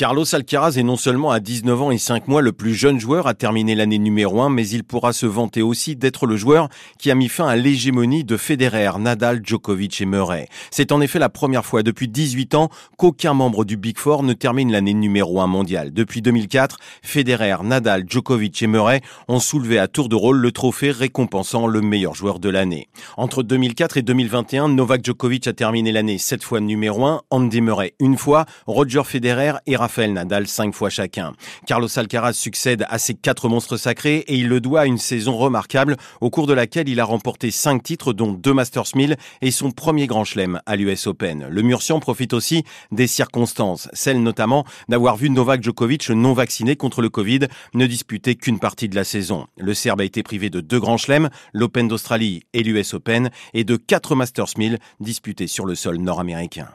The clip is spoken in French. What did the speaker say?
Carlos Alcaraz est non seulement à 19 ans et 5 mois le plus jeune joueur à terminer l'année numéro 1, mais il pourra se vanter aussi d'être le joueur qui a mis fin à l'hégémonie de Federer, Nadal, Djokovic et Murray. C'est en effet la première fois depuis 18 ans qu'aucun membre du Big Four ne termine l'année numéro 1 mondiale. Depuis 2004, Federer, Nadal, Djokovic et Murray ont soulevé à tour de rôle le trophée récompensant le meilleur joueur de l'année. Entre 2004 et 2021, Novak Djokovic a terminé l'année 7 fois numéro 1, Andy Murray une fois, Roger Federer et Rafael Nadal cinq fois chacun. Carlos Alcaraz succède à ces quatre monstres sacrés et il le doit à une saison remarquable au cours de laquelle il a remporté cinq titres dont deux Masters 1000 et son premier grand chelem à l'US Open. Le Murcian profite aussi des circonstances, celles notamment d'avoir vu Novak Djokovic non vacciné contre le Covid ne disputer qu'une partie de la saison. Le Serbe a été privé de deux grands chelems, l'Open d'Australie et l'US Open, et de quatre Masters 1000 disputés sur le sol nord-américain.